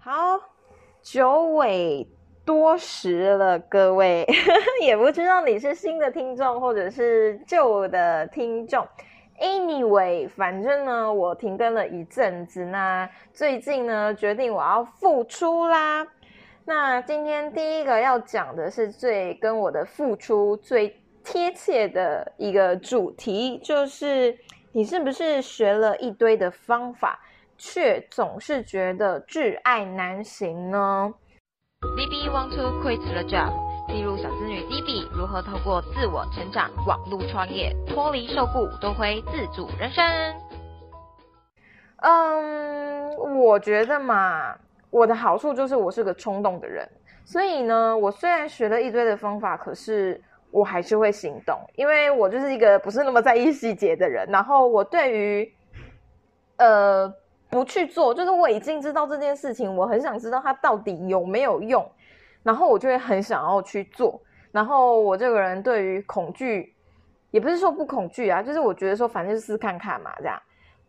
好，九尾多时了，各位，也不知道你是新的听众或者是旧的听众。Anyway，反正呢，我停更了一阵子，那最近呢，决定我要复出啦。那今天第一个要讲的是最跟我的付出最贴切的一个主题，就是你是不是学了一堆的方法，却总是觉得挚爱难行呢？Bb want to quit the job，记录小资女 Bb 如何透过自我成长、网络创业，脱离受雇，夺回自主人生。嗯，我觉得嘛。我的好处就是我是个冲动的人，所以呢，我虽然学了一堆的方法，可是我还是会行动，因为我就是一个不是那么在意细节的人。然后我对于，呃，不去做，就是我已经知道这件事情，我很想知道它到底有没有用，然后我就会很想要去做。然后我这个人对于恐惧，也不是说不恐惧啊，就是我觉得说反正就试看看嘛，这样。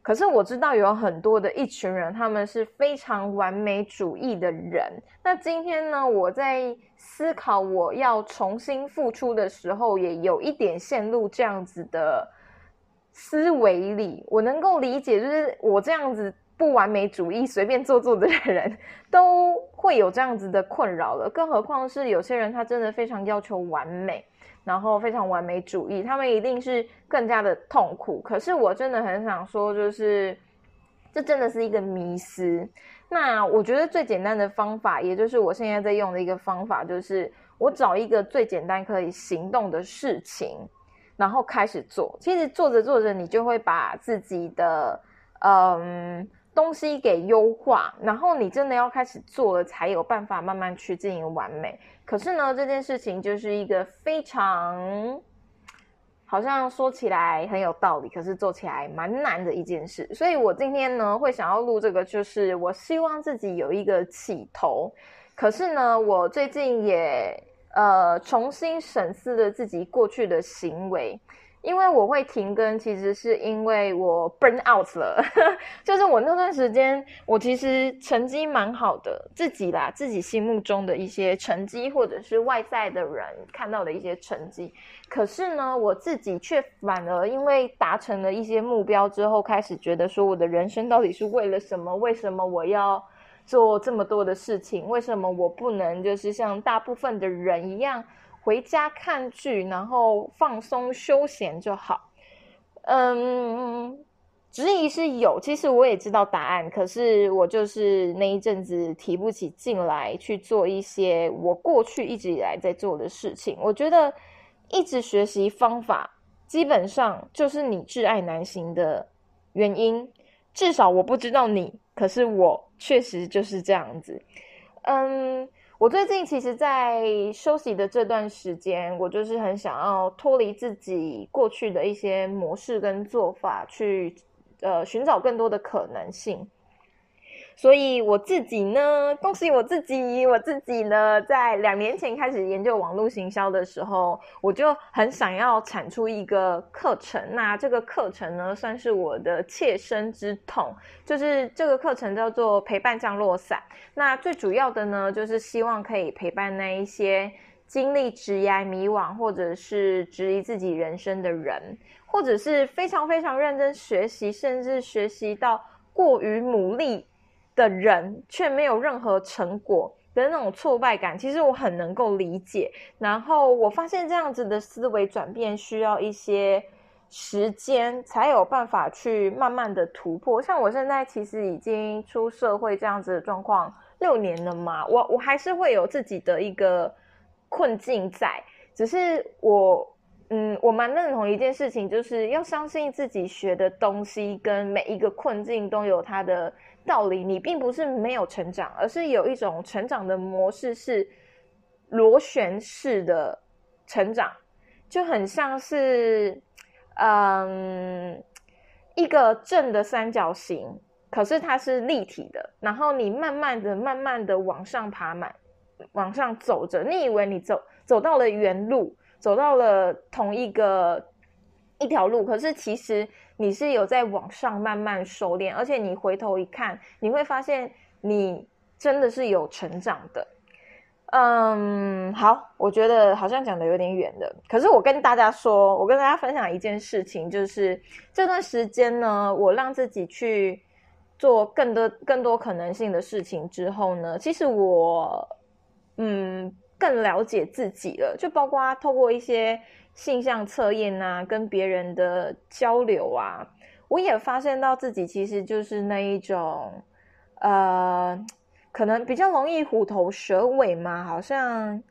可是我知道有很多的一群人，他们是非常完美主义的人。那今天呢，我在思考我要重新付出的时候，也有一点陷入这样子的思维里。我能够理解，就是我这样子不完美主义、随便做做的人 都会有这样子的困扰了。更何况是有些人，他真的非常要求完美。然后非常完美主义，他们一定是更加的痛苦。可是我真的很想说，就是这真的是一个迷思。那我觉得最简单的方法，也就是我现在在用的一个方法，就是我找一个最简单可以行动的事情，然后开始做。其实做着做着，你就会把自己的嗯东西给优化，然后你真的要开始做了，才有办法慢慢去进行完美。可是呢，这件事情就是一个非常好像说起来很有道理，可是做起来蛮难的一件事。所以我今天呢会想要录这个，就是我希望自己有一个起头。可是呢，我最近也呃重新审视了自己过去的行为。因为我会停更，其实是因为我 burn out 了，就是我那段时间，我其实成绩蛮好的，自己啦，自己心目中的一些成绩，或者是外在的人看到的一些成绩，可是呢，我自己却反而因为达成了一些目标之后，开始觉得说，我的人生到底是为了什么？为什么我要做这么多的事情？为什么我不能就是像大部分的人一样？回家看剧，然后放松休闲就好。嗯，质疑是有，其实我也知道答案，可是我就是那一阵子提不起劲来去做一些我过去一直以来在做的事情。我觉得一直学习方法，基本上就是你挚爱难行的原因。至少我不知道你，可是我确实就是这样子。嗯。我最近其实，在休息的这段时间，我就是很想要脱离自己过去的一些模式跟做法，去呃寻找更多的可能性。所以我自己呢，恭喜我自己，我自己呢，在两年前开始研究网络行销的时候，我就很想要产出一个课程。那这个课程呢，算是我的切身之痛，就是这个课程叫做陪伴降落伞。那最主要的呢，就是希望可以陪伴那一些经历职涯迷惘，或者是质疑自己人生的人，或者是非常非常认真学习，甚至学习到过于努力。的人却没有任何成果的那种挫败感，其实我很能够理解。然后我发现这样子的思维转变需要一些时间，才有办法去慢慢的突破。像我现在其实已经出社会这样子的状况六年了嘛，我我还是会有自己的一个困境在。只是我，嗯，我蛮认同一件事情，就是要相信自己学的东西跟每一个困境都有它的。道理，你并不是没有成长，而是有一种成长的模式是螺旋式的成长，就很像是嗯一个正的三角形，可是它是立体的，然后你慢慢的、慢慢的往上爬，满往上走着，你以为你走走到了原路，走到了同一个一条路，可是其实。你是有在网上慢慢熟练，而且你回头一看，你会发现你真的是有成长的。嗯，好，我觉得好像讲的有点远了。可是我跟大家说，我跟大家分享一件事情，就是这段时间呢，我让自己去做更多更多可能性的事情之后呢，其实我嗯更了解自己了，就包括透过一些性向测验啊，跟别人的交流啊，我也发现到自己其实就是那一种呃。可能比较容易虎头蛇尾嘛，好像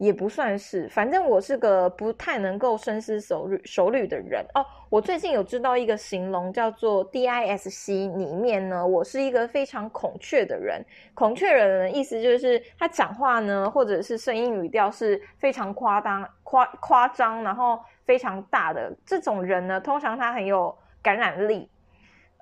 也不算是。反正我是个不太能够深思熟虑熟虑的人哦。我最近有知道一个形容叫做 DISC，里面呢，我是一个非常孔雀的人。孔雀人的意思就是他讲话呢，或者是声音语调是非常夸张、夸夸张，然后非常大的这种人呢，通常他很有感染力。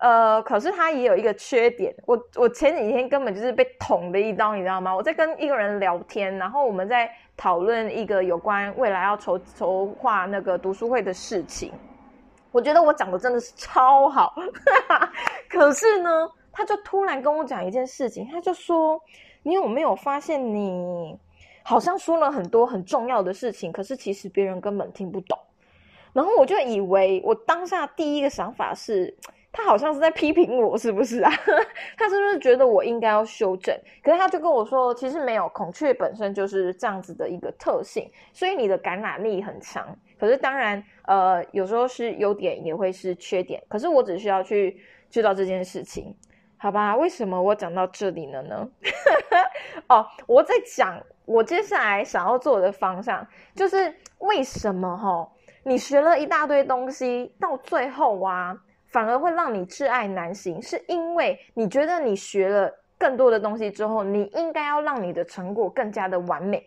呃，可是他也有一个缺点，我我前几天根本就是被捅了一刀，你知道吗？我在跟一个人聊天，然后我们在讨论一个有关未来要筹筹划那个读书会的事情，我觉得我讲的真的是超好，可是呢，他就突然跟我讲一件事情，他就说：“你有没有发现，你好像说了很多很重要的事情，可是其实别人根本听不懂。”然后我就以为，我当下第一个想法是。他好像是在批评我，是不是啊？他是不是觉得我应该要修正？可是他就跟我说，其实没有，孔雀本身就是这样子的一个特性，所以你的感染力很强。可是当然，呃，有时候是优点，也会是缺点。可是我只需要去知道这件事情，好吧？为什么我讲到这里了呢？哦，我在讲我接下来想要做的方向，就是为什么哈？你学了一大堆东西，到最后啊。反而会让你挚爱难行，是因为你觉得你学了更多的东西之后，你应该要让你的成果更加的完美。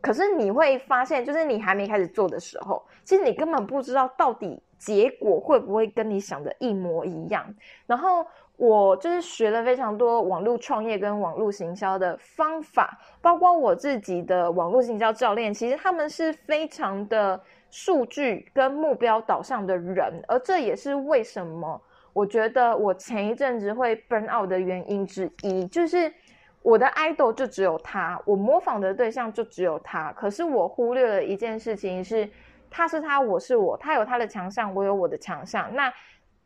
可是你会发现，就是你还没开始做的时候，其实你根本不知道到底结果会不会跟你想的一模一样。然后我就是学了非常多网络创业跟网络行销的方法，包括我自己的网络行销教练，其实他们是非常的。数据跟目标导向的人，而这也是为什么我觉得我前一阵子会 burn out 的原因之一，就是我的 idol 就只有他，我模仿的对象就只有他，可是我忽略了一件事情，是他是他，我是我，他有他的强项，我有我的强项，那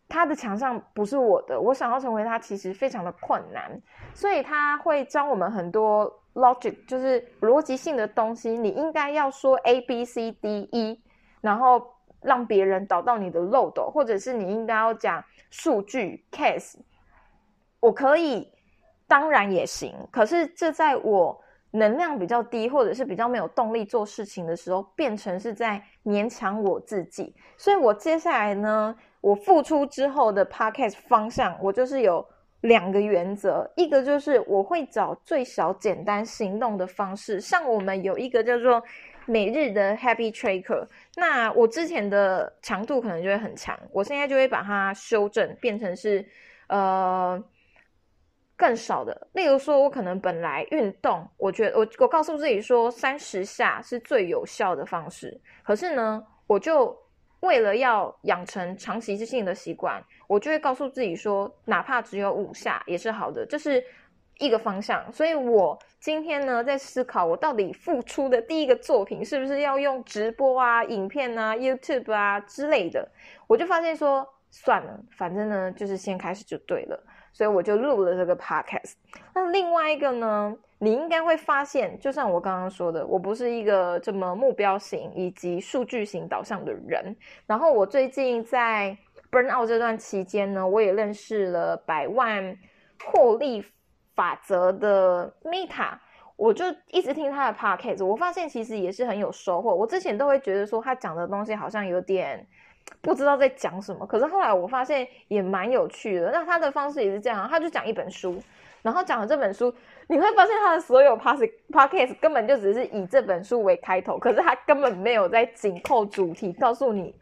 他的强项不是我的，我想要成为他，其实非常的困难，所以他会教我们很多 logic，就是逻辑性的东西，你应该要说 A B C D E。然后让别人导到你的漏斗，或者是你应该要讲数据 case，我可以，当然也行。可是这在我能量比较低，或者是比较没有动力做事情的时候，变成是在勉强我自己。所以我接下来呢，我付出之后的 podcast 方向，我就是有两个原则，一个就是我会找最小简单行动的方式，像我们有一个叫做。每日的 Happy Tracker，那我之前的强度可能就会很强，我现在就会把它修正，变成是呃更少的。例如说，我可能本来运动，我觉得我我告诉自己说三十下是最有效的方式，可是呢，我就为了要养成长期性的习惯，我就会告诉自己说，哪怕只有五下也是好的，这是。一个方向，所以我今天呢在思考，我到底付出的第一个作品是不是要用直播啊、影片啊、YouTube 啊之类的？我就发现说，算了，反正呢就是先开始就对了，所以我就录了这个 Podcast。那另外一个呢，你应该会发现，就像我刚刚说的，我不是一个这么目标型以及数据型导向的人。然后我最近在 Burn Out 这段期间呢，我也认识了百万获利。法则的 Meta，我就一直听他的 podcast，我发现其实也是很有收获。我之前都会觉得说他讲的东西好像有点不知道在讲什么，可是后来我发现也蛮有趣的。那他的方式也是这样，他就讲一本书，然后讲了这本书，你会发现他的所有 podcast 根本就只是以这本书为开头，可是他根本没有在紧扣主题，告诉你。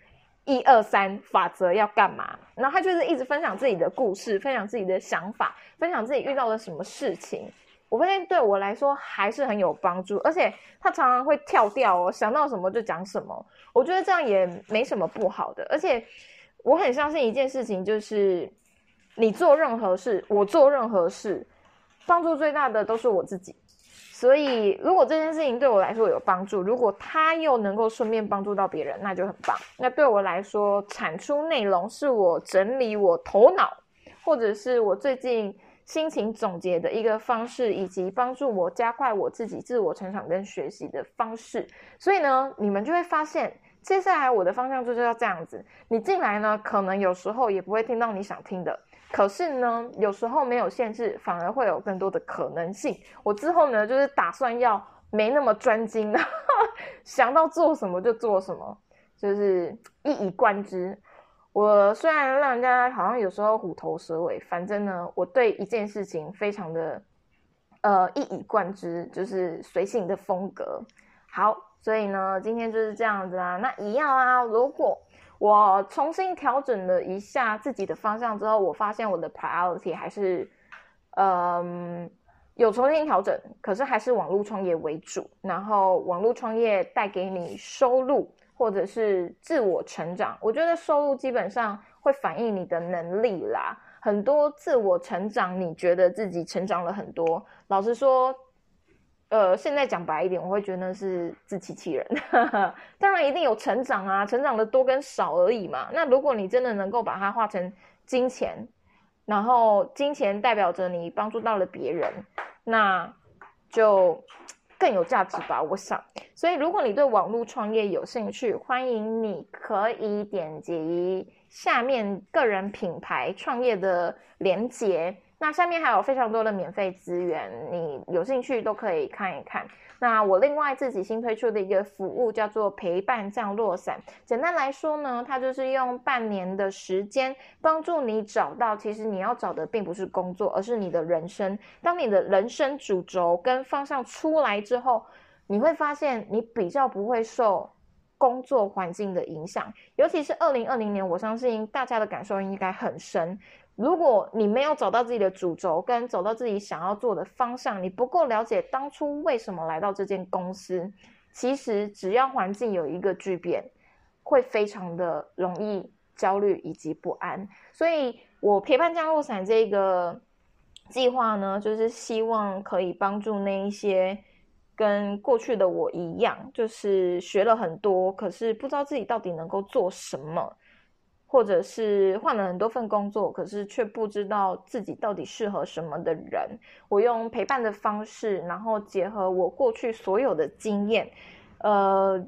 一二三法则要干嘛？然后他就是一直分享自己的故事，分享自己的想法，分享自己遇到了什么事情。我发现对我来说还是很有帮助，而且他常常会跳掉哦，想到什么就讲什么。我觉得这样也没什么不好的。而且我很相信一件事情，就是你做任何事，我做任何事，帮助最大的都是我自己。所以，如果这件事情对我来说有帮助，如果他又能够顺便帮助到别人，那就很棒。那对我来说，产出内容是我整理我头脑，或者是我最近心情总结的一个方式，以及帮助我加快我自己自我成长跟学习的方式。所以呢，你们就会发现，接下来我的方向就是要这样子。你进来呢，可能有时候也不会听到你想听的。可是呢，有时候没有限制，反而会有更多的可能性。我之后呢，就是打算要没那么专精的，想到做什么就做什么，就是一以贯之。我虽然让人家好像有时候虎头蛇尾，反正呢，我对一件事情非常的呃一以贯之，就是随性的风格。好，所以呢，今天就是这样子啊。那一样啊，如果。我重新调整了一下自己的方向之后，我发现我的 priority 还是，嗯，有重新调整，可是还是网络创业为主。然后网络创业带给你收入或者是自我成长，我觉得收入基本上会反映你的能力啦。很多自我成长，你觉得自己成长了很多，老实说。呃，现在讲白一点，我会觉得是自欺欺人。当然，一定有成长啊，成长的多跟少而已嘛。那如果你真的能够把它化成金钱，然后金钱代表着你帮助到了别人，那就更有价值吧。我想，所以如果你对网络创业有兴趣，欢迎你可以点击下面个人品牌创业的连接。那下面还有非常多的免费资源，你有兴趣都可以看一看。那我另外自己新推出的一个服务叫做陪伴降落伞。简单来说呢，它就是用半年的时间帮助你找到，其实你要找的并不是工作，而是你的人生。当你的人生主轴跟方向出来之后，你会发现你比较不会受工作环境的影响。尤其是二零二零年，我相信大家的感受应该很深。如果你没有找到自己的主轴，跟走到自己想要做的方向，你不够了解当初为什么来到这间公司，其实只要环境有一个巨变，会非常的容易焦虑以及不安。所以我陪伴降落伞这个计划呢，就是希望可以帮助那一些跟过去的我一样，就是学了很多，可是不知道自己到底能够做什么。或者是换了很多份工作，可是却不知道自己到底适合什么的人，我用陪伴的方式，然后结合我过去所有的经验，呃，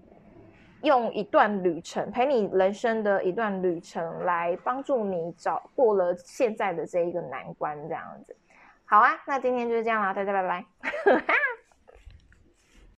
用一段旅程陪你人生的一段旅程来帮助你找过了现在的这一个难关，这样子。好啊，那今天就是这样啦，大家拜拜。